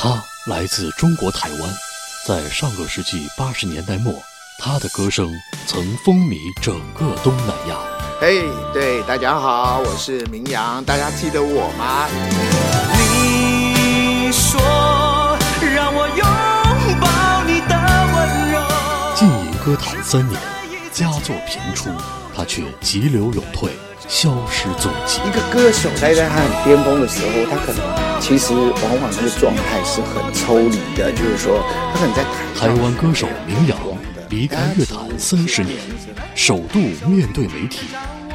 他来自中国台湾，在上个世纪八十年代末，他的歌声曾风靡整个东南亚。嘿，对，大家好，我是明阳，大家记得我吗？你说让我拥抱你的温柔。浸淫歌坛三年，佳作频出，他却急流勇退，消失踪迹。一个歌手待在他很巅峰的时候，他可能其实往往那个状态是很抽离的，就是说他可能在台湾歌手明阳离开乐坛三十年，首度面对媒体，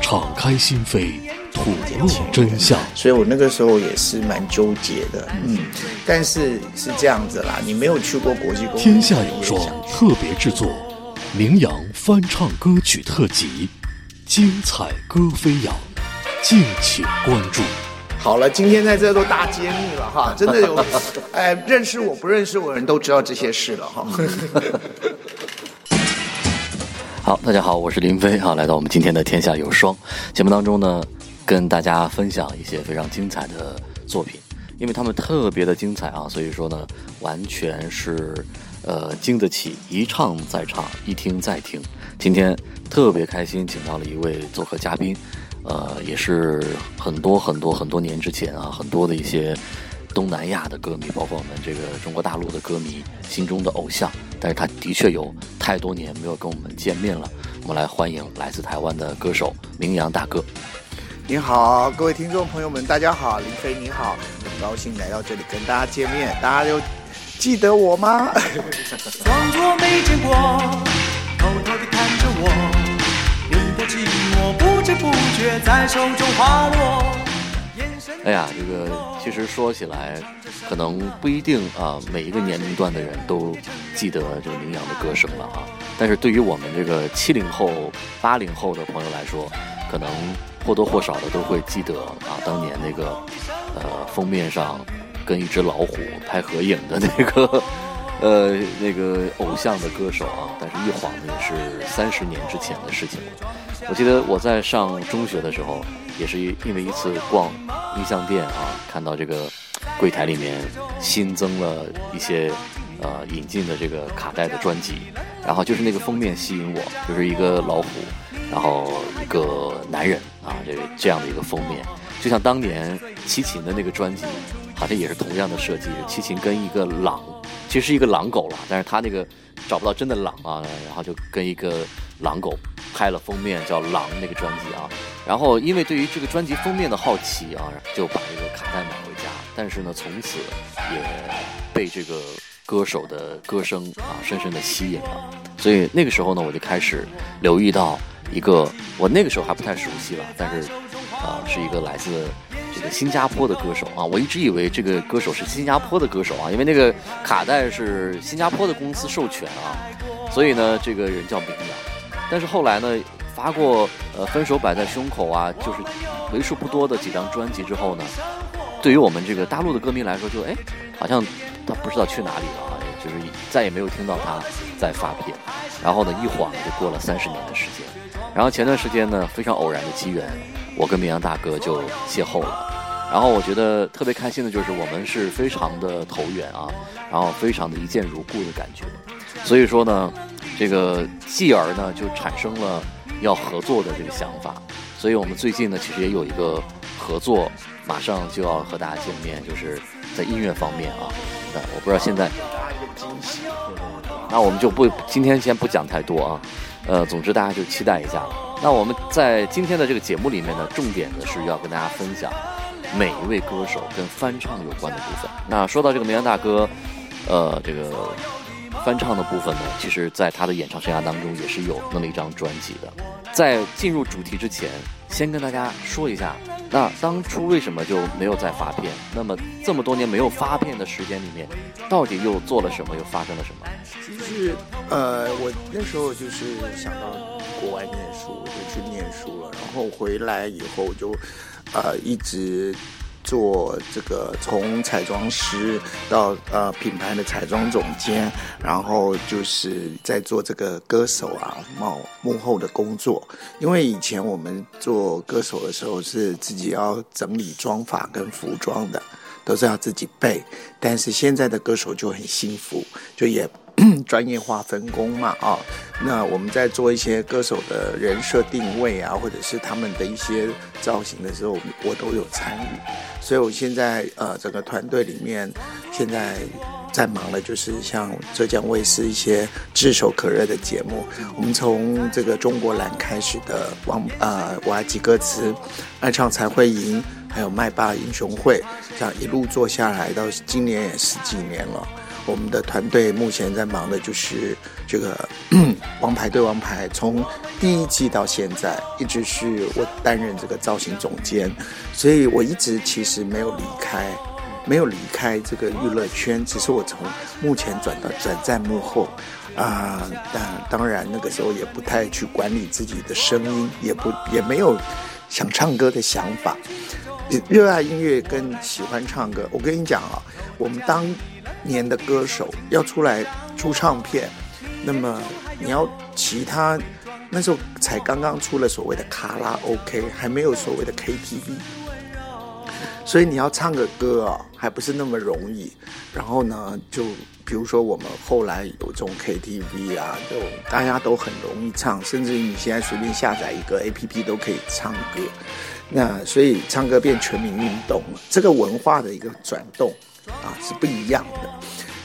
敞开心扉，吐露真相。所以我那个时候也是蛮纠结的，嗯，但是是这样子啦，你没有去过国际公天下有双特别制作，名扬翻唱歌曲特辑，精彩歌飞扬，敬请关注。好了，今天在这都大揭秘了哈，真的有，哎，认识我不认识我的人都知道这些事了哈。好，大家好，我是林飞哈，来到我们今天的《天下有双》节目当中呢，跟大家分享一些非常精彩的作品，因为他们特别的精彩啊，所以说呢，完全是呃经得起一唱再唱，一听再听。今天特别开心，请到了一位做客嘉宾，呃，也是很多很多很多年之前啊，很多的一些东南亚的歌迷，包括我们这个中国大陆的歌迷心中的偶像。但是他的确有太多年没有跟我们见面了，我们来欢迎来自台湾的歌手明阳大哥。你好，各位听众朋友们，大家好，林飞你好，很高兴来到这里跟大家见面，大家有记得我吗？装作没见过，偷偷地看着我，你的寂寞不知不觉在手中滑落。哎呀，这个其实说起来，可能不一定啊，每一个年龄段的人都记得这个明阳的歌声了啊。但是对于我们这个七零后、八零后的朋友来说，可能或多或少的都会记得啊，当年那个呃封面上跟一只老虎拍合影的那个呃那个偶像的歌手啊。但是一晃呢，也是三十年之前的事情了。我记得我在上中学的时候，也是因为一次逛音像店啊，看到这个柜台里面新增了一些呃引进的这个卡带的专辑，然后就是那个封面吸引我，就是一个老虎，然后一个男人啊，这这样的一个封面，就像当年齐秦的那个专辑，好像也是同样的设计，齐秦跟一个狼，其实是一个狼狗了，但是他那个找不到真的狼啊，然后就跟一个狼狗拍了封面叫《狼》那个专辑啊，然后因为对于这个专辑封面的好奇啊，就把这个卡带买回家，但是呢，从此也被这个歌手的歌声啊深深的吸引了，所以那个时候呢，我就开始留意到一个我那个时候还不太熟悉了，但是啊是一个来自这个新加坡的歌手啊，我一直以为这个歌手是新加坡的歌手啊，因为那个卡带是新加坡的公司授权啊，所以呢，这个人叫明阳。但是后来呢，发过呃《分手摆在胸口》啊，就是为数不多的几张专辑之后呢，对于我们这个大陆的歌迷来说，就哎，好像他不知道去哪里了啊，就是再也没有听到他在发片。然后呢，一晃就过了三十年的时间。然后前段时间呢，非常偶然的机缘，我跟绵阳大哥就邂逅了。然后我觉得特别开心的就是我们是非常的投缘啊，然后非常的一见如故的感觉。所以说呢。这个继而呢，就产生了要合作的这个想法，所以我们最近呢，其实也有一个合作，马上就要和大家见面，就是在音乐方面啊。那我不知道现在，那我们就不今天先不讲太多啊。呃，总之大家就期待一下。那我们在今天的这个节目里面呢，重点的是要跟大家分享每一位歌手跟翻唱有关的部分。那说到这个梅阳大哥，呃，这个。翻唱的部分呢，其实在他的演唱生涯当中也是有那么一张专辑的。在进入主题之前，先跟大家说一下，那当初为什么就没有再发片？那么这么多年没有发片的时间里面，到底又做了什么？又发生了什么？其实，呃，我那时候就是想到国外念书，我就去念书了，然后回来以后就，呃，一直。做这个从彩妆师到呃品牌的彩妆总监，然后就是在做这个歌手啊幕幕后的工作。因为以前我们做歌手的时候是自己要整理妆法跟服装的，都是要自己背。但是现在的歌手就很幸福，就也 专业化分工嘛啊。那我们在做一些歌手的人设定位啊，或者是他们的一些造型的时候，我都有参与。所以我现在呃整个团队里面，现在。在忙的，就是像浙江卫视一些炙手可热的节目。我们从这个中国蓝开始的《王呃我爱记歌词》，爱唱才会赢，还有麦霸英雄会，这样一路做下来，到今年也十几年了。我们的团队目前在忙的就是这个《王牌对王牌》，从第一季到现在，一直是我担任这个造型总监，所以我一直其实没有离开。没有离开这个娱乐圈，只是我从目前转到转在幕后，啊，但当然那个时候也不太去管理自己的声音，也不也没有想唱歌的想法。热爱音乐跟喜欢唱歌，我跟你讲啊，我们当年的歌手要出来出唱片，那么你要其他那时候才刚刚出了所谓的卡拉 OK，还没有所谓的 KTV。所以你要唱个歌啊，还不是那么容易。然后呢，就比如说我们后来有这种 KTV 啊，就大家都很容易唱，甚至你现在随便下载一个 APP 都可以唱歌。那所以唱歌变全民运动了，这个文化的一个转动啊是不一样的。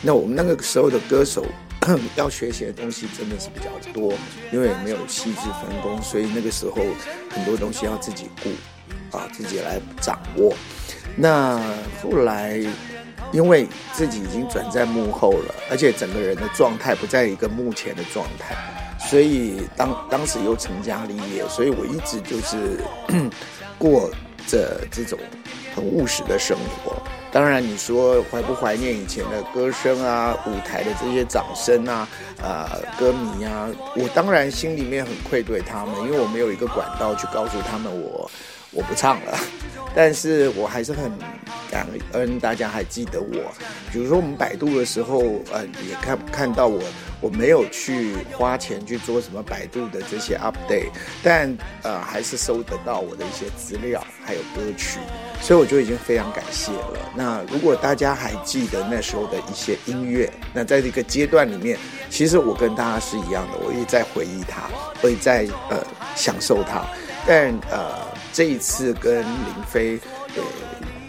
那我们那个时候的歌手 要学习的东西真的是比较多，因为没有细致分工，所以那个时候很多东西要自己顾。啊，自己来掌握。那后来，因为自己已经转在幕后了，而且整个人的状态不在一个目前的状态，所以当当时又成家立业，所以我一直就是 过着这种很务实的生活。当然，你说怀不怀念以前的歌声啊，舞台的这些掌声啊，呃，歌迷啊，我当然心里面很愧对他们，因为我没有一个管道去告诉他们我。我不唱了，但是我还是很感恩大家还记得我。比如说我们百度的时候，呃，也看看到我，我没有去花钱去做什么百度的这些 update，但呃，还是收得到我的一些资料，还有歌曲，所以我就已经非常感谢了。那如果大家还记得那时候的一些音乐，那在这个阶段里面，其实我跟大家是一样的，我也在回忆它，我也在呃享受它，但呃。这一次跟林飞呃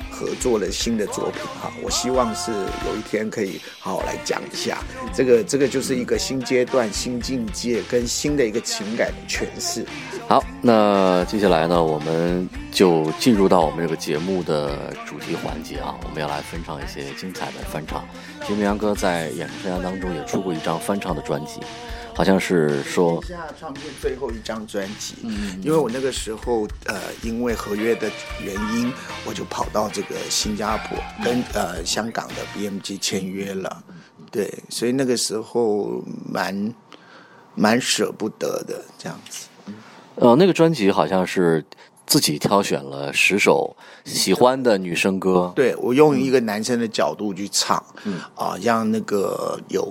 合作了新的作品哈，我希望是有一天可以好好来讲一下，这个这个就是一个新阶段、新境界跟新的一个情感的诠释。好，那接下来呢，我们就进入到我们这个节目的主题环节啊，我们要来分唱一些精彩的翻唱。其实明阳哥在演出生涯当中也出过一张翻唱的专辑。好像是说下唱片最后一张专辑，嗯，因为我那个时候呃，因为合约的原因，我就跑到这个新加坡跟呃香港的 BMG 签约了，对，所以那个时候蛮蛮舍不得的这样子。呃，那个专辑好像是自己挑选了十首喜欢的女生歌，对我用一个男生的角度去唱，嗯。啊，像那个有。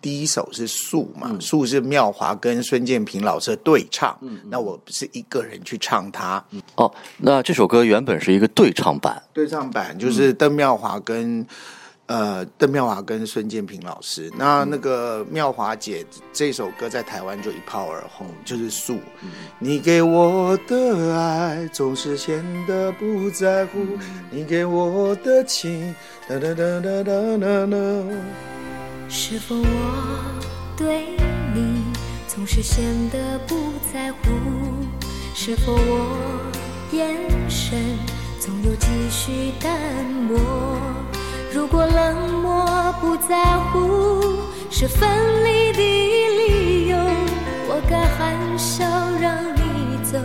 第一首是《树》嘛，《树》是妙华跟孙建平老师对唱，嗯那我不是一个人去唱它。哦，那这首歌原本是一个对唱版，对唱版就是邓妙华跟呃邓妙华跟孙建平老师。那那个妙华姐这首歌在台湾就一炮而红，就是《树》。你给我的爱总是显得不在乎，你给我的情哒哒哒哒哒哒哒。是否我对你总是显得不在乎？是否我眼神总有几许淡漠？如果冷漠不在乎是分离的理由，我该含笑让你走，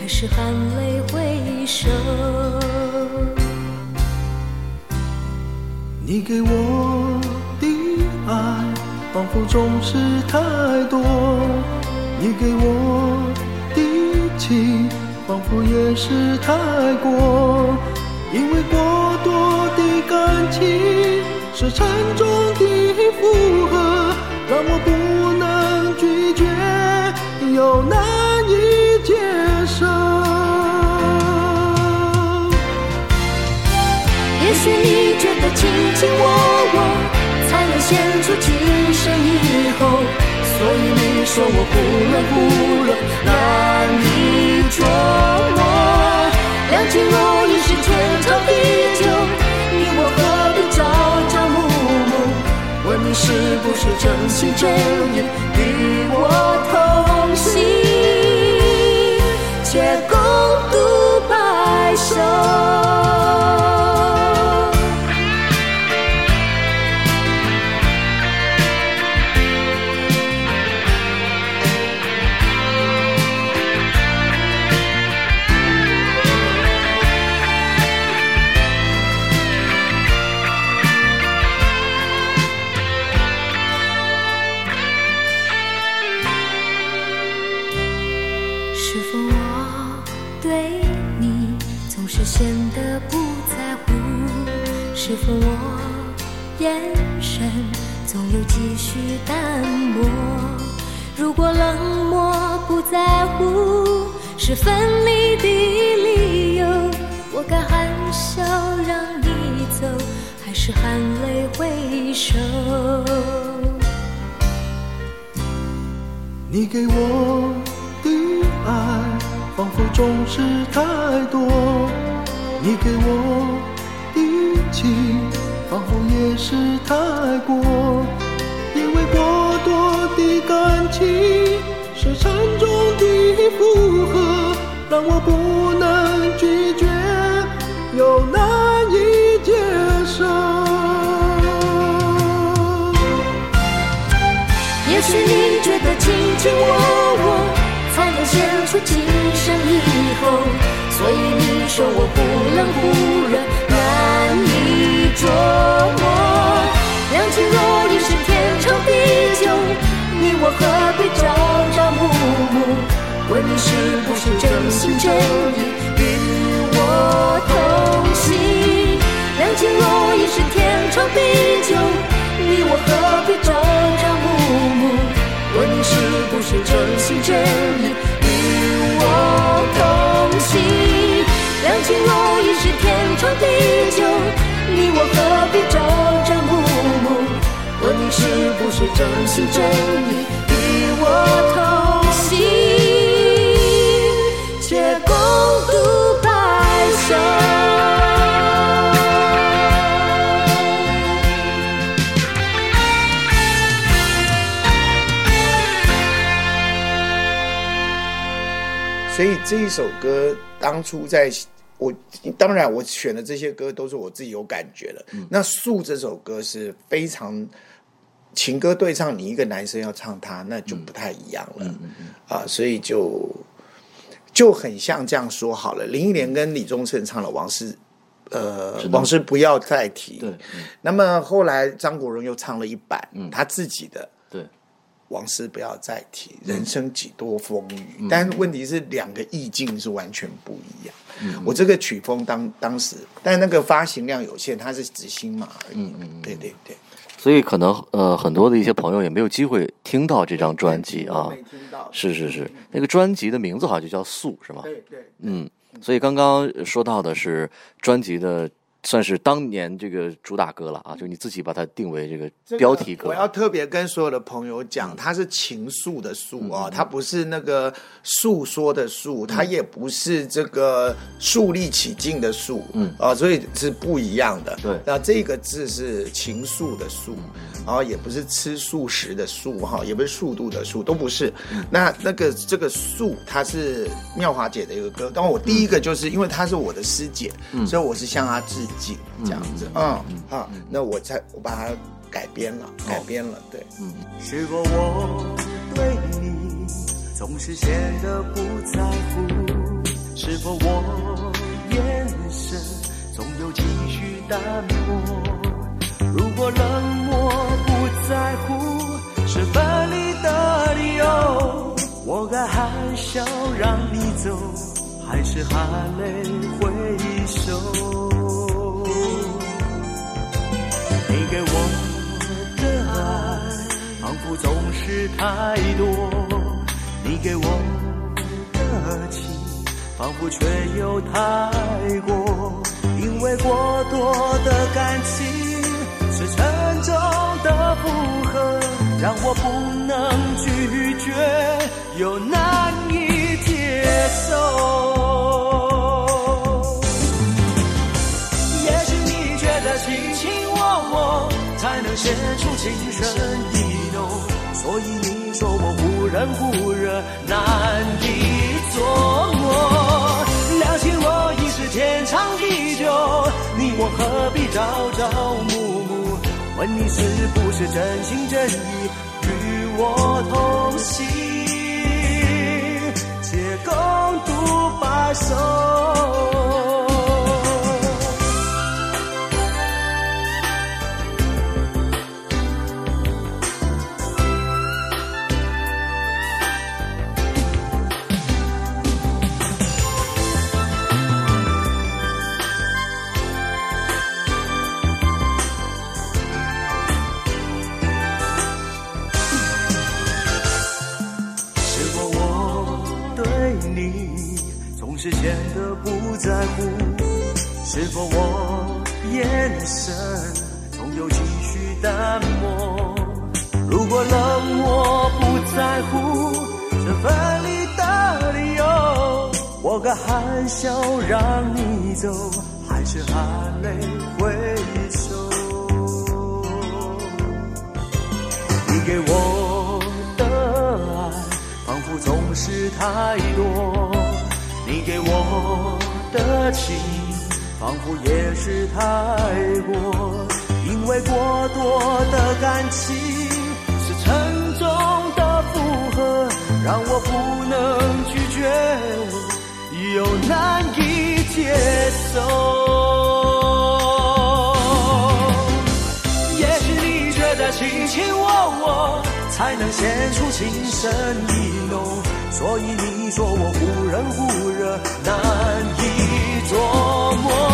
还是含泪挥手？你给我的。爱仿佛总是太多，你给我的情仿佛也是太过，因为过多感情是沉重的负荷，让我不能拒绝，又难以接受。也许你觉得卿卿我我才能显出今生以后，所以你说我忽冷忽热，难以捉摸。两情若已是天长地久，不是真心真意与我同行，却共度白首。显得不在乎？是否我眼神总有几许淡漠？如果冷漠不在乎是分离的理由，我该含笑让你走，还是含泪挥手？你给我的爱，仿佛总是太多；你给我的情，仿佛也是太过。因为过多的感情是沉重的负荷，让我不能拒绝，又难以接受。也许你觉得卿卿我我才能显出今生以后，所以你说我忽冷忽热，是不是真心真意与我同行？且共度白首。所以这一首歌当初在我当然我选的这些歌都是我自己有感觉的。那《树》这首歌是非常情歌对唱，你一个男生要唱他，那就不太一样了、啊，所以就就很像这样说好了。林忆莲跟李宗盛唱了《往事》。呃，能往事不要再提。对，那么后来张国荣又唱了一版，他自己的对，往事不要再提，人生几多风雨。但是问题是，两个意境是完全不一样。我这个曲风当当时，但那个发行量有限，它是指新马而已。对对对，所以可能呃很多的一些朋友也没有机会听到这张专辑啊。没听到。是是是，那个专辑的名字好像就叫《素》，是吗？对对，嗯，所以刚刚说到的是专辑的，算是当年这个主打歌了啊，就你自己把它定为这个标题歌。我要特别跟所有的朋友讲，它是情愫的诉啊，它不是那个诉说的诉，它也不是这个树立起劲的树，嗯。啊，所以是不一样的。对。那这个字是情愫的愫，然后也不是吃素食的素哈，也不是速度的速，都不是。那那个这个素，它是妙华姐的一个歌，但我第一个就是因为她是我的师姐，所以我是向她致敬这样子，嗯好，那我才我把它改编了，改编了，对，嗯是否我对你总是显得不在乎？是否我眼神总有几许淡漠？如果冷漠不在乎是分离的理由，我该含笑让你走，还是含泪挥手？仿佛总是太多；你给我的情，仿佛却又太过。因为过多的感情是沉重的负荷，让我不能拒绝，又难以接受。也许你觉得卿卿我我才能写出情深意，所以你说我忽冷忽热，难以琢磨。两情若已是天长地久，你我何必朝朝暮暮？问你是不是真心真意与我同行，且共度白首。眼神总有几许淡漠？如果冷漠不在乎这分离的理由，我该含笑让你走，还是含泪挥手？你给我的爱，仿佛总是太多；你给我的情，仿佛也是太过。因为过多的感情是沉重的负荷，让我不能拒绝，又难以接受。也许你觉得卿卿我我才能显出情深意浓，所以你说我忽冷忽热，难以琢磨。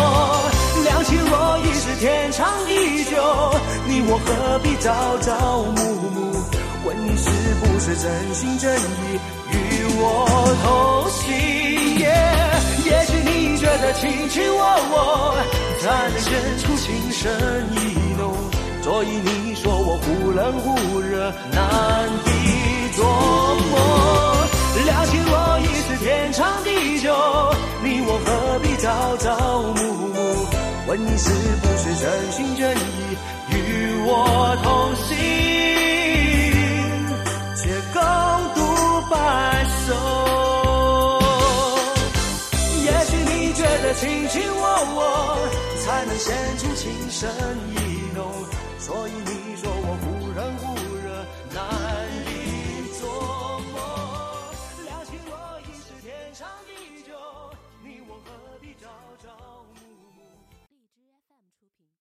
两情若已是天长地久，你我何必朝朝暮暮？问你是不是真心真意与我同行？也许你觉得卿卿我我才能显出情深意浓，所以你说我忽冷忽热，难以琢磨。两情若已是天长地久，你我何必朝朝？你是不是真心真意与我同行却共度白首。也许你觉得卿卿我我才能显出情深意浓所以你说我忽冷忽热那